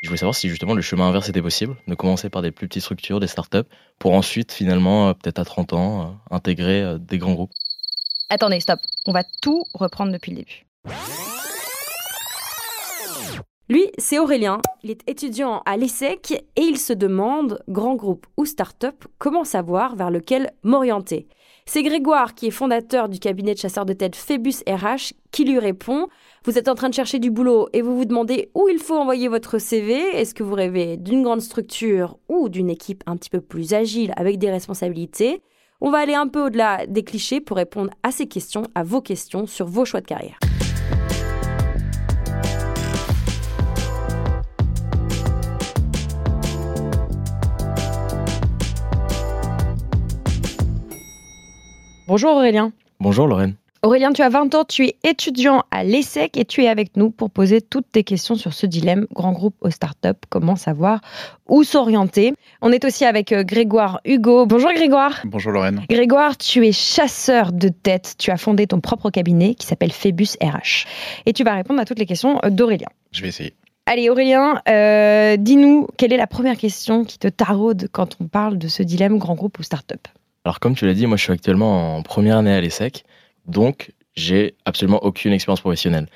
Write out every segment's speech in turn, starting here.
Je voulais savoir si justement le chemin inverse était possible, de commencer par des plus petites structures, des startups, pour ensuite finalement, euh, peut-être à 30 ans, euh, intégrer euh, des grands groupes. Attendez, stop. On va tout reprendre depuis le début. Lui, c'est Aurélien. Il est étudiant à l'ESSEC et il se demande, grand groupe ou start-up, comment savoir vers lequel m'orienter. C'est Grégoire, qui est fondateur du cabinet de chasseurs de tête Phébus RH, qui lui répond Vous êtes en train de chercher du boulot et vous vous demandez où il faut envoyer votre CV. Est-ce que vous rêvez d'une grande structure ou d'une équipe un petit peu plus agile avec des responsabilités? On va aller un peu au-delà des clichés pour répondre à ces questions, à vos questions sur vos choix de carrière. Bonjour Aurélien. Bonjour Lorraine. Aurélien, tu as 20 ans, tu es étudiant à l'ESSEC et tu es avec nous pour poser toutes tes questions sur ce dilemme grand groupe aux startups, comment savoir où s'orienter? On est aussi avec euh, Grégoire Hugo. Bonjour Grégoire. Bonjour Lorraine. Grégoire, tu es chasseur de tête. Tu as fondé ton propre cabinet qui s'appelle Phébus RH. Et tu vas répondre à toutes les questions euh, d'Aurélien. Je vais essayer. Allez Aurélien, euh, dis-nous quelle est la première question qui te taraude quand on parle de ce dilemme grand groupe ou startup Alors comme tu l'as dit, moi je suis actuellement en première année à l'ESSEC. Donc, j'ai absolument aucune expérience professionnelle.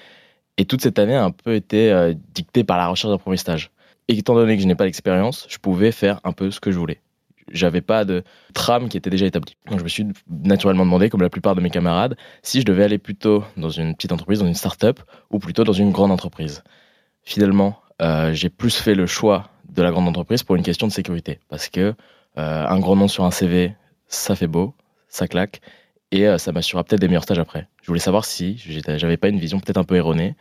Et toute cette année a un peu été euh, dictée par la recherche d'un premier stage. Et étant donné que je n'ai pas d'expérience, je pouvais faire un peu ce que je voulais. J'avais pas de trame qui était déjà établie. Donc je me suis naturellement demandé, comme la plupart de mes camarades, si je devais aller plutôt dans une petite entreprise, dans une start-up, ou plutôt dans une grande entreprise. Finalement, euh, j'ai plus fait le choix de la grande entreprise pour une question de sécurité. Parce que euh, un grand nom sur un CV, ça fait beau, ça claque, et euh, ça m'assurera peut-être des meilleurs stages après. Je voulais savoir si j'avais pas une vision peut-être un peu erronée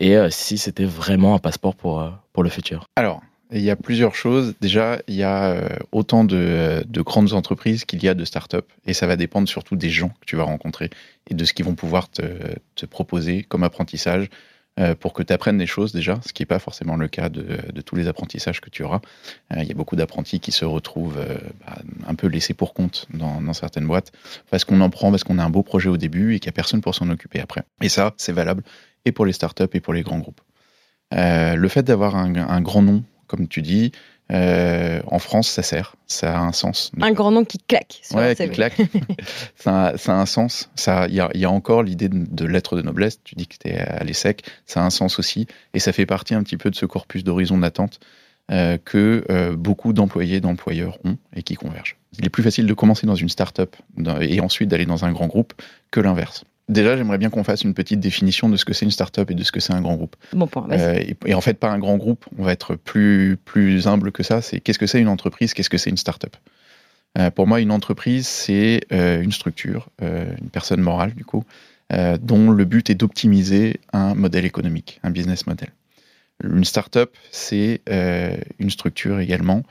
et euh, si c'était vraiment un passeport pour, euh, pour le futur. Alors, il y a plusieurs choses. Déjà, il y a autant de, de grandes entreprises qu'il y a de startups et ça va dépendre surtout des gens que tu vas rencontrer et de ce qu'ils vont pouvoir te, te proposer comme apprentissage pour que tu apprennes des choses déjà, ce qui n'est pas forcément le cas de, de, tous les apprentissages que tu auras. Euh, il y a beaucoup d'apprentis qui se retrouvent euh, bah, un peu laissés pour compte dans, dans certaines boîtes, parce qu'on en prend, parce qu'on a un beau projet au début et qu'il n'y a personne pour s'en occuper après. Et ça, c'est valable et pour les startups et pour les grands groupes. le fait d'avoir un, un, grand nom, comme tu dis, euh, en France, ça sert, ça a un sens. Un grand nom qui claque. Sur ouais, qui claque. ça, a, ça, a, un sens. Il y a, y a, encore l'idée de, de lettre de noblesse. Tu dis que tu es à l'ESSEC, ça a un sens aussi. Et ça fait partie un petit peu de ce corpus d'horizon d'attente euh, que euh, beaucoup d'employés, d'employeurs ont et qui convergent. Il est plus facile de commencer dans une start-up et ensuite d'aller dans un grand groupe que l'inverse. Déjà, j'aimerais bien qu'on fasse une petite définition de ce que c'est une start-up et de ce que c'est un grand groupe. Bon point. Euh, et, et, en fait, pas un grand groupe, on va être plus, plus humble que ça. C'est qu'est-ce que c'est une entreprise, qu'est-ce que c'est une start-up? Euh, Pour moi, une entreprise, c'est euh, une structure, euh, une personne morale, du coup, euh, dont le but est d'optimiser un modèle économique, un business model. Une start-up, c'est euh, une structure également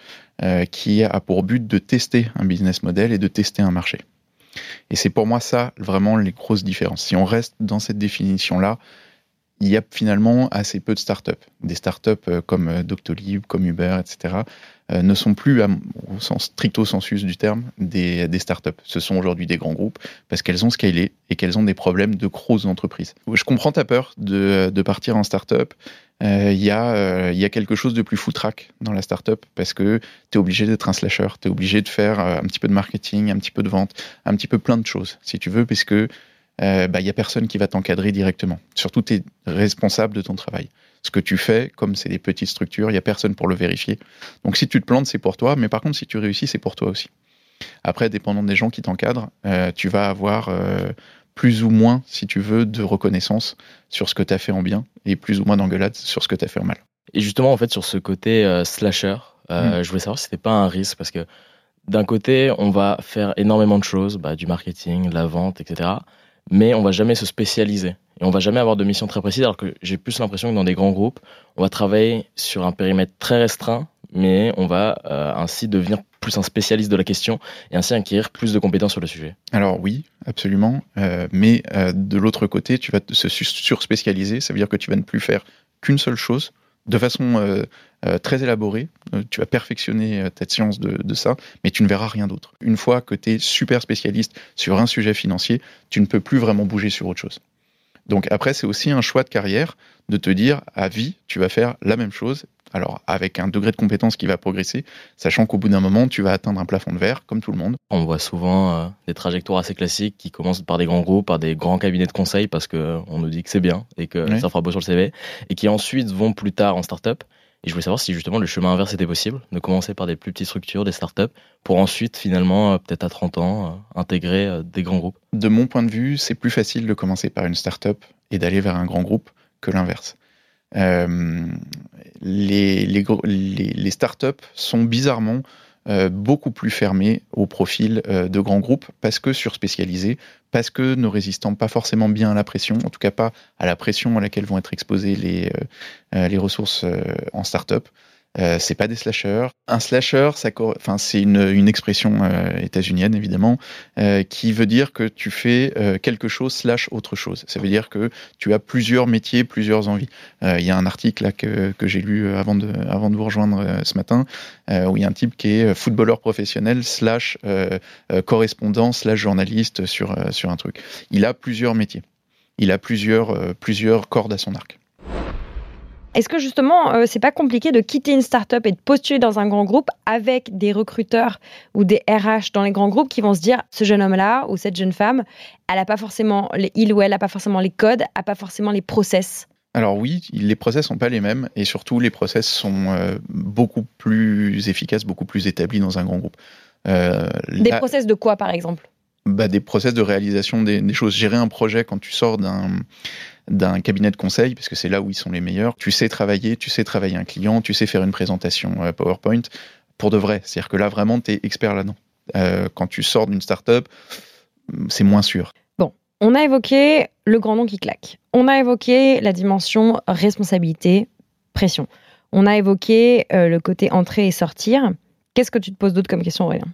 qui a pour but de tester un business model et de tester un marché. Et c'est pour moi ça vraiment les grosses différences. Si on reste dans cette définition-là, il y a finalement assez peu de startups. Des startups comme Doctolib, comme Uber, etc., euh, ne sont plus, au sens stricto sensus du terme, des, des startups. Ce sont aujourd'hui des grands groupes parce qu'elles ont scalé et qu'elles ont des problèmes de grosses entreprises. Je comprends ta peur de, de partir en startup. Il euh, y, euh, y, a quelque chose de plus foutraque dans la startup parce que tu es obligé d'être un slasher, tu es obligé de faire un petit peu de marketing, un petit peu de vente, un petit peu plein de choses, si tu veux, parce que il euh, n'y bah, a personne qui va t'encadrer directement. Surtout, tu es responsable de ton travail. Ce que tu fais, comme c'est des petites structures, il n'y a personne pour le vérifier. Donc si tu te plantes, c'est pour toi, mais par contre, si tu réussis, c'est pour toi aussi. Après, dépendant des gens qui t'encadrent, euh, tu vas avoir euh, plus ou moins, si tu veux, de reconnaissance sur ce que tu as fait en bien et plus ou moins d'engueulade sur ce que tu as fait en mal. Et justement, en fait, sur ce côté euh, slasher, mmh. je voulais savoir si c'était pas un risque parce que d'un côté, on va faire énormément de choses, bah, du marketing, la vente, etc mais on va jamais se spécialiser et on va jamais avoir de mission très précise alors que j'ai plus l'impression que dans des grands groupes on va travailler sur un périmètre très restreint mais on va euh, ainsi devenir plus un spécialiste de la question et ainsi acquérir plus de compétences sur le sujet. Alors oui, absolument, euh, mais euh, de l'autre côté, tu vas te surspécialiser, ça veut dire que tu vas ne plus faire qu'une seule chose, de façon euh, très élaborée. Tu vas perfectionner ta science de, de, ça, mais tu ne verras rien d'autre. Une fois que tu es super spécialiste sur un sujet financier, tu ne peux plus vraiment bouger sur autre chose. Donc après, c'est aussi un choix de carrière de te dire à vie, tu vas faire la même chose Alors, avec un degré de compétence qui va progresser, sachant qu'au bout d'un moment, tu vas atteindre un plafond de verre, comme tout le monde. On voit souvent euh, des trajectoires assez classiques qui commencent par des grands groupes, par des grands cabinets de conseil, parce qu'on nous dit que c'est bien et que Oui. ça fera beau sur le CV, et qui ensuite vont plus tard en start-up. Et je voulais savoir si justement le chemin inverse était possible, de commencer par des plus petites structures, des start-up, pour ensuite finalement, euh, peut-être à 30 ans, euh, intégrer euh, des grands groupes. De mon point de vue, c'est plus facile de commencer par une start-up et d'aller vers un grand groupe que l'inverse. Euh, les, les, les, startups sont bizarrement euh, beaucoup plus fermées au profil euh, de grands groupes parce que surspécialisés, parce que ne résistant pas forcément bien à la pression, en tout cas pas à la pression à laquelle vont être exposées les, euh, les ressources en startup. Euh, c'est pas des slashers. Un slasher, ça, enfin, c'est une, une expression euh, états-unienne évidemment, euh, qui veut dire que tu fais euh, quelque chose slash autre chose. Ça veut dire que tu as plusieurs métiers, plusieurs envies. Euh, Il y a un article là que, que j'ai lu euh, avant de, avant de vous rejoindre ce matin, où il y a un type qui est footballeur professionnel slash correspondant slash journaliste sur, sur un truc. Il a plusieurs métiers. Il a plusieurs, plusieurs cordes à son arc. Est-ce que justement, euh, c'est pas compliqué de quitter une start-up et de postuler dans un grand groupe avec des recruteurs ou des RH dans les grands groupes qui vont se dire ce jeune homme-là ou cette jeune femme, elle a pas forcément les, il ou elle a pas forcément les codes, pas forcément les process? Alors oui, les process sont pas les mêmes et surtout les process sont euh, beaucoup plus efficaces, beaucoup plus établis dans un grand groupe. Euh, Des là- process de quoi par exemple? Bah, des process de réalisation des, des choses. Gérer un projet quand tu sors d'un d'un cabinet de conseil, parce que c'est là où ils sont les meilleurs. Tu sais travailler, tu sais travailler un client, tu sais faire une présentation euh, PowerPoint pour de vrai. C'est-à-dire que là, vraiment, tu es expert là-dedans. Euh, quand tu sors d'une startup, c'est moins sûr. On a évoqué le grand nom qui claque. On a évoqué la dimension responsabilité, pression. On a évoqué euh, le côté entrer et sortir. Qu'est-ce que tu te poses d'autre comme question, Aurélien?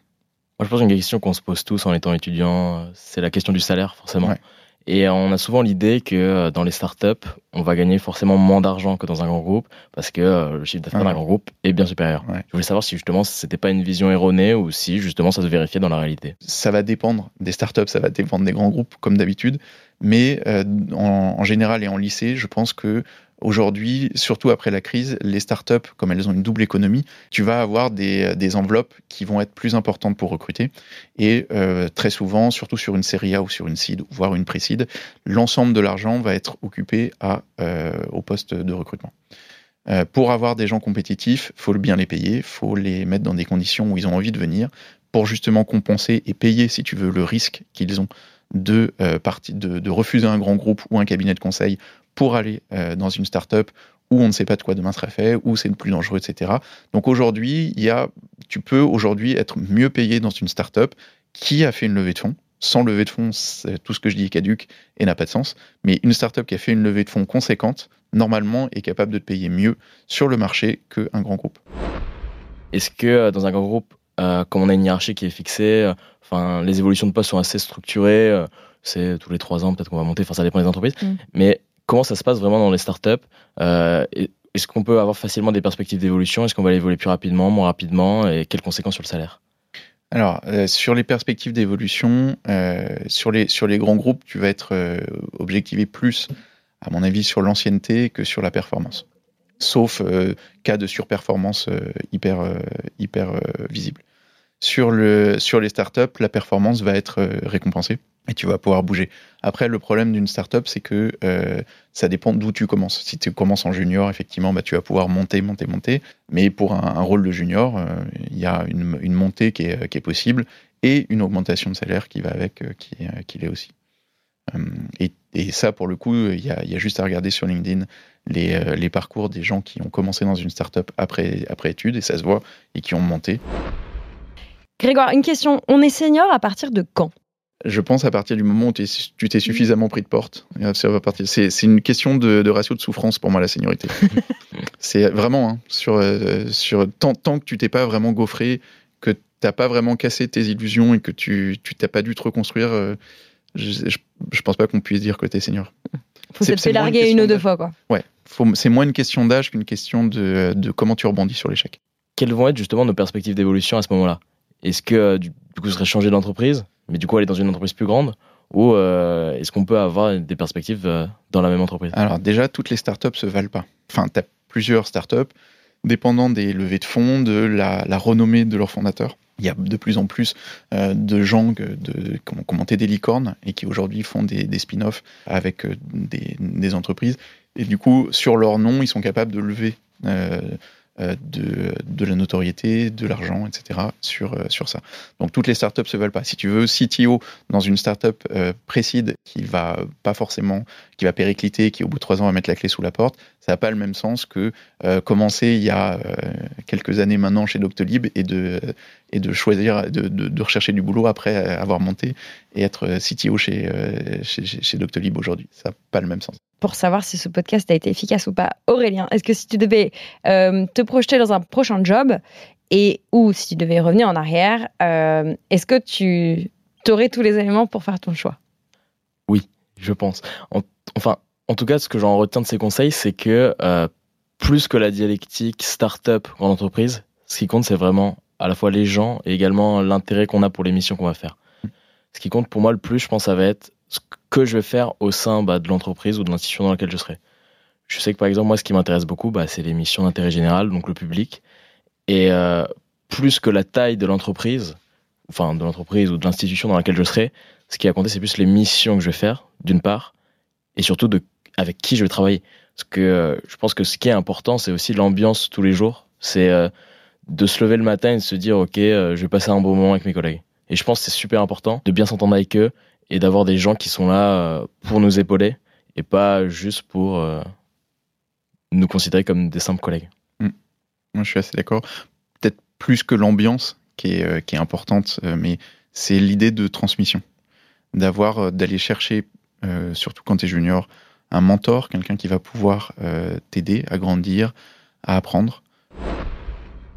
Moi, je pense qu'une question qu'on se pose tous en étant étudiant, c'est la question du salaire, forcément. Ouais. Et on a souvent l'idée que euh, dans les startups, on va gagner forcément moins d'argent que dans un grand groupe, parce que euh, le chiffre d'affaires Ouais. d'un grand groupe est bien supérieur. Ouais. Je voulais savoir si justement c'était pas une vision erronée ou si justement ça se vérifiait dans la réalité. Ça va dépendre des startups, ça va dépendre des grands groupes, comme d'habitude. Mais euh, en, en général et en lycée, je pense que Aujourd'hui, surtout après la crise, les startups, comme elles ont une double économie, tu vas avoir des, des enveloppes qui vont être plus importantes pour recruter. Et euh, très souvent, surtout sur une série A ou sur une seed, voire une pré-seed, l'ensemble de l'argent va être occupé euh, au poste de recrutement. Euh, pour avoir des gens compétitifs, faut bien les payer, faut les mettre dans des conditions où ils ont envie de venir, pour justement compenser et payer, si tu veux, le risque qu'ils ont euh, de refuser un grand groupe ou un cabinet de conseil pour aller euh, dans une start-up où on ne sait pas de quoi demain sera fait, où c'est le plus dangereux, etc. Donc aujourd'hui, il y a, tu peux aujourd'hui être mieux payé dans une start-up qui a fait une levée de fonds. Sans levée de fonds, tout ce que je dis est caduque et n'a pas de sens. Mais une start-up qui a fait une levée de fonds conséquente, normalement, est capable de te payer mieux sur le marché qu'un grand groupe. Est-ce que euh, dans un grand groupe, euh, comme on a une hiérarchie qui est fixée, euh, enfin les évolutions de poste sont assez structurées, euh, c'est tous les trois ans peut-être qu'on va monter, enfin ça dépend des entreprises. Mm. Mais comment ça se passe vraiment dans les startups euh, Est-ce qu'on peut avoir facilement des perspectives d'évolution? Est-ce qu'on va évoluer plus rapidement, moins rapidement? Et quelles conséquences sur le salaire? Alors, euh, sur les perspectives d'évolution, euh, sur, les, sur les grands groupes, tu vas être objectivé plus, à mon avis, sur l'ancienneté que sur la performance. Sauf cas de surperformance hyper, hyper visible. Sur, le, sur les startups, la performance va être récompensée et tu vas pouvoir bouger. Après, le problème d'une startup, c'est que euh, ça dépend d'où tu commences. Si tu commences en junior, effectivement, bah, tu vas pouvoir monter, monter, monter. Mais pour un, rôle de junior, euh, il y a une, montée qui est, qui est possible et une augmentation de salaire qui va avec, euh, qui, qui l'est aussi. Euh, et, ça, pour le coup, il y a, y a juste à regarder sur LinkedIn les, euh, les parcours des gens qui ont commencé dans une startup après, après études, et ça se voit, et qui ont monté. Grégoire, une question. On est senior à partir de quand? Je pense à partir du moment où tu t'es suffisamment pris de porte. Et ça va partir. C'est une question de, de ratio de souffrance pour moi, la seniorité. c'est vraiment, hein, sur, euh, sur, tant, tant que tu t'es pas vraiment gaufré, que t'as pas vraiment cassé tes illusions et que tu t'as pas dû te reconstruire, euh, je, je, je pense pas qu'on puisse dire que t'es senior. Faut une larguer une question ou deux fois, quoi. Ouais, c'est moins une question d'âge qu'une question de, de comment tu rebondis sur l'échec. Quelles vont être justement nos perspectives d'évolution à ce moment-là? Est-ce que euh, du du coup, ce serait changer d'entreprise, mais du coup aller dans une entreprise plus grande Ou euh, est-ce qu'on peut avoir des perspectives euh, dans la même entreprise? Alors déjà, toutes les startups se valent pas. Enfin, tu as plusieurs startups, dépendant des levées de fonds, de la, renommée de leurs fondateurs. Il y a de plus en plus euh, de gens qui ont commenté des licornes et qui aujourd'hui font des, spin-offs avec des, entreprises. Et du coup, sur leur nom, ils sont capables de lever de, de, la notoriété, de l'argent, etc. sur, euh, sur ça. Donc toutes les startups se veulent pas. Si tu veux CTO dans une startup euh, précide qui va pas forcément, qui va péricliter, qui au bout de trois ans va mettre la clé sous la porte, ça n'a pas le même sens que euh, commencer il y a quelques années maintenant chez Doctolib et de, et de choisir, de, de, de, rechercher du boulot après avoir monté et être CTO chez, chez, chez Doctolib aujourd'hui. Ça n'a pas le même sens pour savoir si ce podcast a été efficace ou pas. Aurélien, est-ce que si tu devais euh, te projeter dans un prochain job et ou si tu devais revenir en arrière, euh, est-ce que tu aurais tous les éléments pour faire ton choix? Oui, je pense. enfin, en tout cas, ce que j'en retiens de ces conseils, c'est que euh, plus que la dialectique start-up grande entreprise, ce qui compte, c'est vraiment à la fois les gens et également l'intérêt qu'on a pour les missions qu'on va faire. Ce qui compte pour moi le plus, je pense, ça va être ce que je vais faire au sein bah, de l'entreprise ou de l'institution dans laquelle je serai. Je sais que par exemple, moi, ce qui m'intéresse beaucoup, bah, c'est les missions d'intérêt général, donc le public. Et euh, plus que la taille de l'entreprise, enfin de l'entreprise ou de l'institution dans laquelle je serai, ce qui a compté, c'est plus les missions que je vais faire, d'une part, et surtout de avec qui je vais travailler. Parce que euh, je pense que ce qui est important, c'est aussi l'ambiance tous les jours. C'est euh, de se lever le matin et de se dire, ok, je vais passer un bon moment avec mes collègues. Et je pense que c'est super important de bien s'entendre avec eux et d'avoir des gens qui sont là euh, pour nous épauler et pas juste pour euh, nous considérer comme des simples collègues. Mm. Moi, je suis assez d'accord. Peut-être plus que l'ambiance qui est, euh, qui est importante, mais c'est l'idée de transmission. D'avoir, d'aller chercher, surtout quand tu es junior, un mentor, quelqu'un qui va pouvoir t'aider à grandir, à apprendre.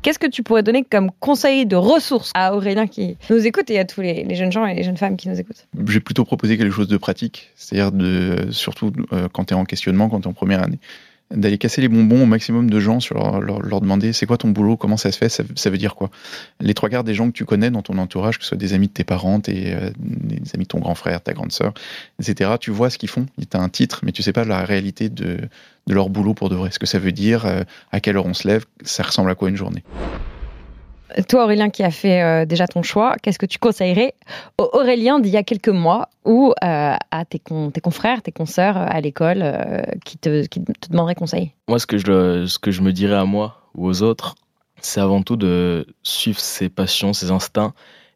Qu'est-ce que tu pourrais donner comme conseil de ressources à Aurélien qui nous écoute et à tous les, jeunes gens et les jeunes femmes qui nous écoutent? J'ai plutôt proposé quelque chose de pratique, c'est-à-dire de, surtout euh, quand tu es en questionnement, quand tu es en première année, d'aller casser les bonbons au maximum de gens sur leur, leur, demander c'est quoi ton boulot, comment ça se fait, ça, veut dire quoi? Les trois quarts des gens que tu connais dans ton entourage, que ce soit des amis de tes parents, euh, des amis de ton grand frère, ta grande sœur, etc., tu vois ce qu'ils font. Tu as un titre, mais tu sais pas la réalité de, de leur boulot pour de vrai. Ce que ça veut dire, euh, à quelle heure on se lève, ça ressemble à quoi une journée? Toi, Aurélien, qui a fait euh, déjà ton choix, qu'est-ce que tu conseillerais au Aurélien d'il y a quelques mois ou euh, à tes, confrères, tes consoeurs à l'école qui, te, demanderaient conseil? Moi, ce que, je, ce que je me dirais à moi ou aux autres, c'est avant tout de suivre ses passions, ses instincts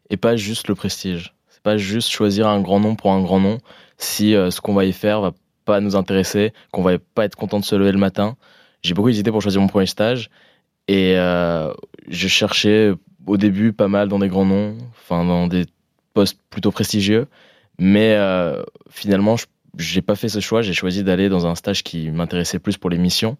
et pas juste le prestige. C'est pas juste choisir un grand nom pour un grand nom si ce qu'on va y faire va pas nous intéresser, qu'on va pas être content de se lever le matin. J'ai beaucoup hésité pour choisir mon premier stage et euh, je cherchais au début pas mal dans des grands noms, enfin dans des postes plutôt prestigieux, mais euh, finalement j'ai pas fait ce choix. J'ai choisi d'aller dans un stage qui m'intéressait plus pour les missions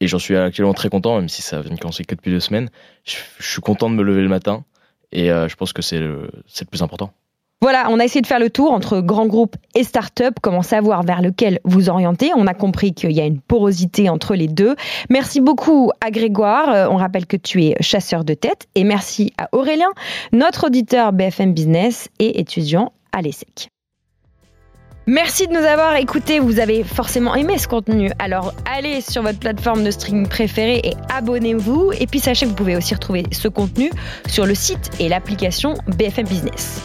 et j'en suis actuellement très content, même si ça vient de commencer que depuis deux semaines. Je, suis content de me lever le matin et euh, je pense que c'est le, le plus important. Voilà, on a essayé de faire le tour entre grands groupes et start-up, comment savoir vers lequel vous orienter. On a compris qu'il y a une porosité entre les deux. Merci beaucoup à Grégoire. Euh, on rappelle que tu es chasseur de tête. Et merci à Aurélien, notre auditeur BFM Business et étudiant à l'ESSEC. Merci de nous avoir écoutés. Vous avez forcément aimé ce contenu. Alors allez sur votre plateforme de streaming préférée et abonnez-vous. Et puis sachez que vous pouvez aussi retrouver ce contenu sur le site et l'application BFM Business.